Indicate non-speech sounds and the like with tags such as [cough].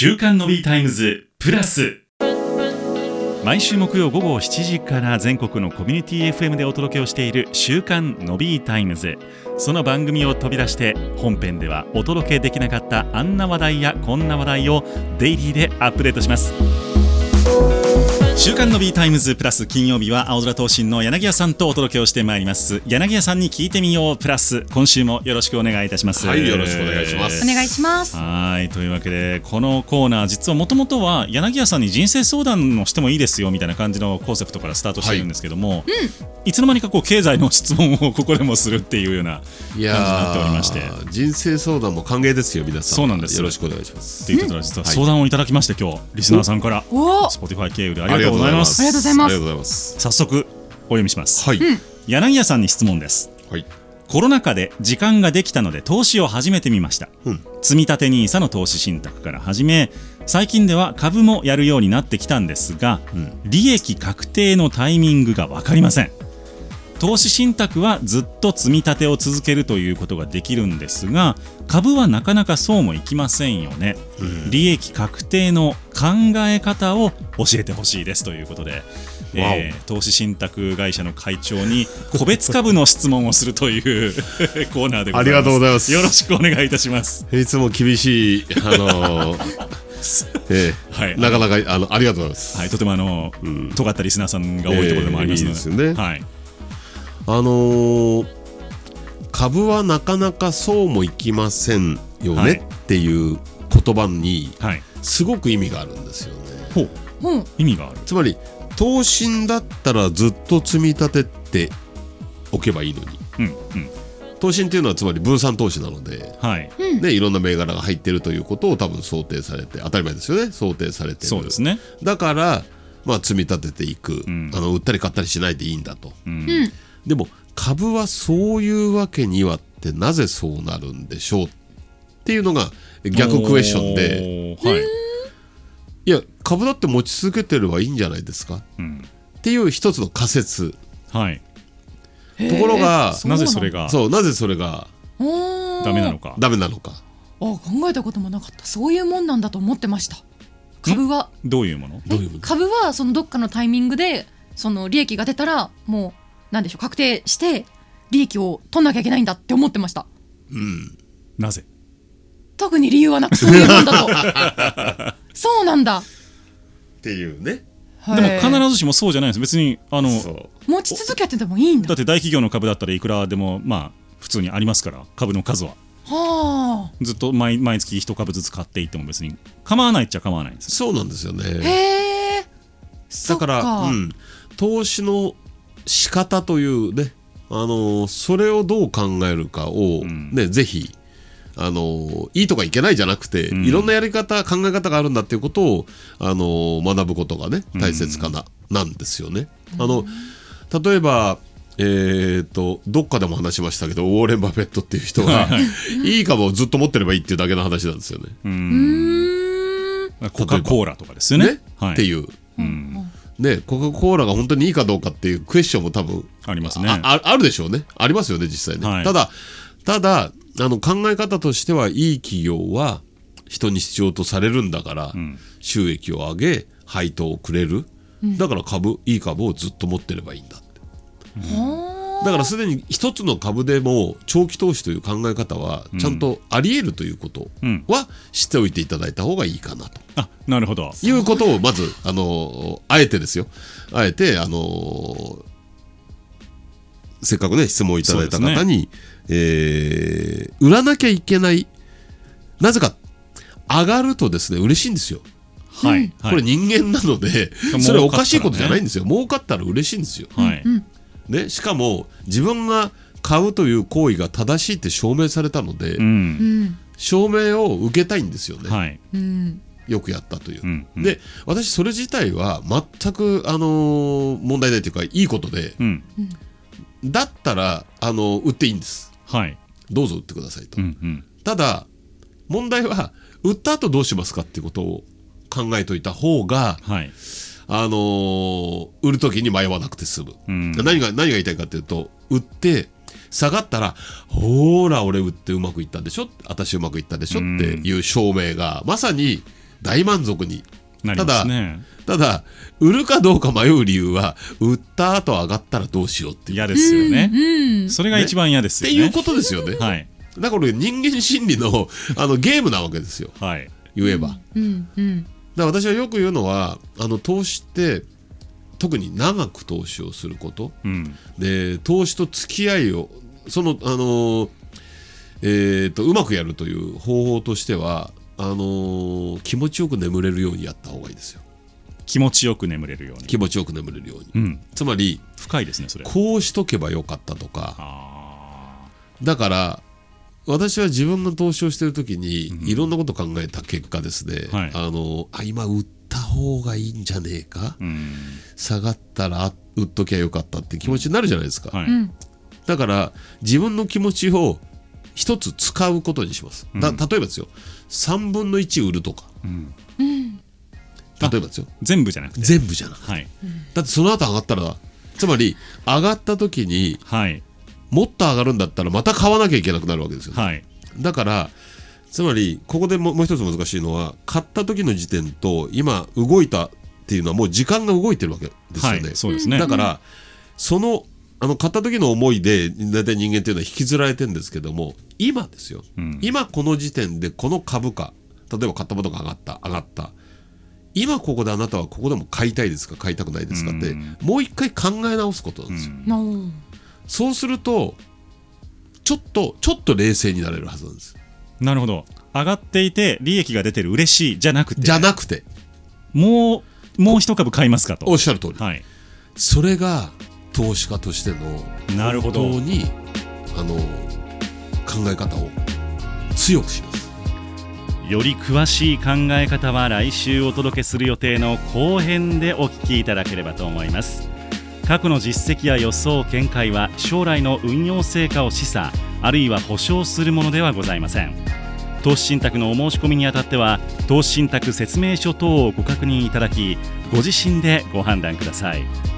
週刊のビータイムズプラス。毎週木曜午後7時から全国のコミュニティ FM でお届けをしている週刊のビータイムズ。その番組を飛び出して本編ではお届けできなかったあんな話題やこんな話題をデイリーでアップデートします。週刊の B タイムズプラス金曜日はあおぞら投信の柳谷さんとお届けをしてまいります。柳谷さんに聞いてみようプラス。今週もよろしくお願いいたします。はいよろしくお願いします。お願いします。はいというわけでこのコーナー実はもともとは柳谷さんに人生相談をしてもいいですよみたいな感じのコンセプトからスタートしているんですけども、はいいつの間にかこう経済の質問をここでもするっていうような感じになって。おりまして人生相談も歓迎ですよ皆さん。そうなんです。よろしくお願いします。っていうことは実は相談をいただきまして今日リスナーさんから。お。Spotify 経由でありがとうございます。ありがとうございます。ありがとうございます。早速お読みします、はい、柳谷さんに質問です。はい。コロナ禍で時間ができたので投資を始めてみました、うん。積み立て NISA の投資信託から始め最近では株もやるようになってきたんですが、ん。利益確定のタイミングが分かりません投資信託はずっと積み立てを続けるということができるんですが株はなかなかそうもいきませんよね、利益確定の考え方を教えてほしいですということで、えー投資信託会社の会長に [laughs] 個別株の質問をするという [laughs] コーナーでございます。ありがとうございます。よろしくお願いいたします。いつも厳しいあのー [laughs] ええはい。なかなかあのありがとうございます、はいとてもあの、尖ったリスナーさんが多いところでもありますので,、えーいいですよね。はいあのー株はなかなかそうもいきませんよね、はい。っていう言葉にはい。すごく意味があるんですよね。ほう。うん。意味がある。つまり投信だったらずっと積み立てておけばいいのに。うんうん。投信っていうのはつまり分散投資なので、はい。ね、いろんな銘柄が入ってるということを多分想定されて当たり前ですよね。想定されてる。そうですね。だから、まあ、積み立てていく、ん。あの売ったり買ったりしないでいいんだと、うんでも株はそういうわけにはってなぜそうなるんでしょうっていうのが逆クエスチョンで。はい、いや株だって持ち続けてればいいんじゃないですか？うん。っていう一つの仮説。はい、ところがなぜそれがそうなぜそれがダメなのか。ダメなのか。あ考えたこともなかった。そういうもんなんだと思ってました。株は。どういうもの？どういうえ株はそのどっかのタイミングでその利益が出たらもうなんでしょう確定して利益を取んなきゃいけないんだって思ってました。うん。なぜ？特に理由はなく [laughs] そういうもんだと。[laughs] そうなんだ。っていうね。でも必ずしもそうじゃないんです。別にあの持ち続けててもいいんだ。だって大企業の株だったらいくらでもまあ普通にありますから株の数は。はずっと毎毎月一株ずつ買っていっても別に構わないっちゃ構わないんですそうなんですよあね。へえ。だからうん、投資の仕方というね、あのーそれをどう考えるかを、ん。ねぜひ、あのーいいとかいけないじゃなくて、ん。いろんなやり方考え方があるんだっていうことを、あのー学ぶことがね大切かな、なんですよね。あの例えばえー、とどっかでも話しましたけどウォーレン・バフェットっていう人がいい。株をずっと持ってればいいっていうだけの話なんですよね。うん。コカ・コーラとかですよね。ね。はい、っていう。うんね、コカ・コーラが本当にいいかどうかっていうクエスチョンも多分ありますね。あああるでしょうね。ありますよね実際ね、はい。ただただあの考え方としてはいい企業は人に必要とされるんだから、ん。収益を上げ配当をくれる、だから株いい株をずっと持ってればいいんだって。はだからすでに一つの株でも長期投資という考え方はちゃんとあり得るということうん。は知っておいていただいた方がいいかなと。あなるほど。いうことをまずあのあえてですよ。あえてあのせっかくね質問をいただいた方に、えー売らなきゃいけないなぜか上がるとですね嬉しいんですよ、はい、はい、これ人間なのでそれおかしいことじゃないんですよ。儲かったら嬉しいんですよ、はい、ね、しかも自分が買うという行為が正しいって証明されたので、うん。うん証明を受けたいんですよね、はい。うん。よくやったという、うんうん。で私それ自体は全く、あのー問題ないというかいいことでうん。だったら、あのー売っていいんです。はい。どうぞ売ってくださいと、うんうん。ただ問題は売った後どうしますかっていうことを考えといた方が、はいあのー売る時に迷わなくて済む、うん。何が何が言いたいかっていうと売って下がったらほーら俺売ってうまくいったでしょ？私うまくいったでしょ？っていう証明がまさに大満足に。なりますね。ただ売るかどうか迷う理由は売った後上がったらどうしようっていう。嫌ですよね、うんそれが一番嫌ですよね。っていうことですよね、はい。だから人間心理のあのゲームなわけですよ。はい。言えば、だかうんうんら私はよく言うのはあの投資って特に長く投資をすること。うん。で投資と付き合いをそのあのえーとうまくやるという方法としてはあのー気持ちよく眠れるようにやった方がいいですよ。気持ちよく眠れるように。気持ちよく眠れるように。うん。つまり深いですねそれ。こうしとけばよかったとか。あだから私は自分が投資をしてる時にいろんなこと考えた結果ですね、はい。あのあ今売った方がいいんじゃねえか、ーうん。下がったら売っときゃよかったって気持ちになるじゃないですか、はい、うんだから自分の気持ちを一つ使うことにします、だうん。例えばですよ。3分の1売るとか。うん。うん。例えばですよ。全部じゃなくて。全部じゃなくて。はい。だってその後上がったらつまり上がった時にはいもっと上がるんだったらまた買わなきゃいけなくなるわけですよ、はい。だからつまりここでももう一つ難しいのは買った時の時点と今動いたっていうのはもう時間が動いてるわけですよね、はいそうですね。だからそのあの買った時の思いで大体人間っていうのは引きずられてるんですけども今ですよ、うん。今この時点でこの株価例えば買ったものが上がった上がった。今ここであなたはここでも買いたいですか買いたくないですかって、うん。もう一回考え直すことなんですよ、うんそうするとちょっとちょっと冷静になれるはずなんです。なるほど。上がっていて利益が出てる嬉しいじゃなくてじゃなくて。もうもう一株買いますかと。おっしゃる通り、はい。それが投資家としてのなるほど。本当にあの考え方を強くします。より詳しい考え方は来週お届けする予定の後編でお聞きいただければと思います過去の実績や予想見解は将来の運用成果を示唆あるいは保証するものではございません。投資信託のお申し込みにあたっては投資信託説明書等をご確認いただきご自身でご判断ください。